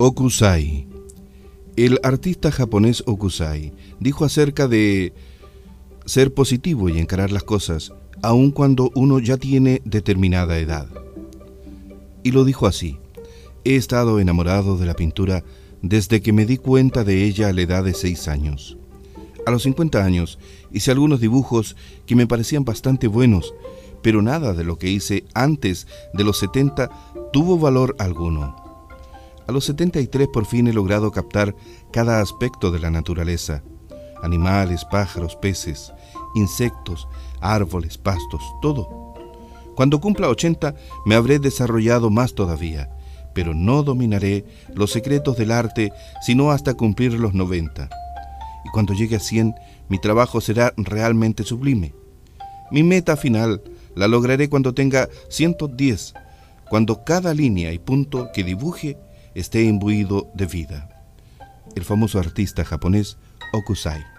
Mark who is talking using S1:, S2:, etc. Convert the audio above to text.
S1: Okusai. El artista japonés Okusai dijo acerca de ser positivo y encarar las cosas, aun cuando uno ya tiene determinada edad. Y lo dijo así, he estado enamorado de la pintura desde que me di cuenta de ella a la edad de seis años. A los 50 años hice algunos dibujos que me parecían bastante buenos, pero nada de lo que hice antes de los 70 tuvo valor alguno. A los 73 por fin he logrado captar cada aspecto de la naturaleza. Animales, pájaros, peces, insectos, árboles, pastos, todo. Cuando cumpla 80 me habré desarrollado más todavía, pero no dominaré los secretos del arte sino hasta cumplir los 90. Y cuando llegue a 100, mi trabajo será realmente sublime. Mi meta final la lograré cuando tenga 110, cuando cada línea y punto que dibuje esté imbuido de vida. El famoso artista japonés Okusai.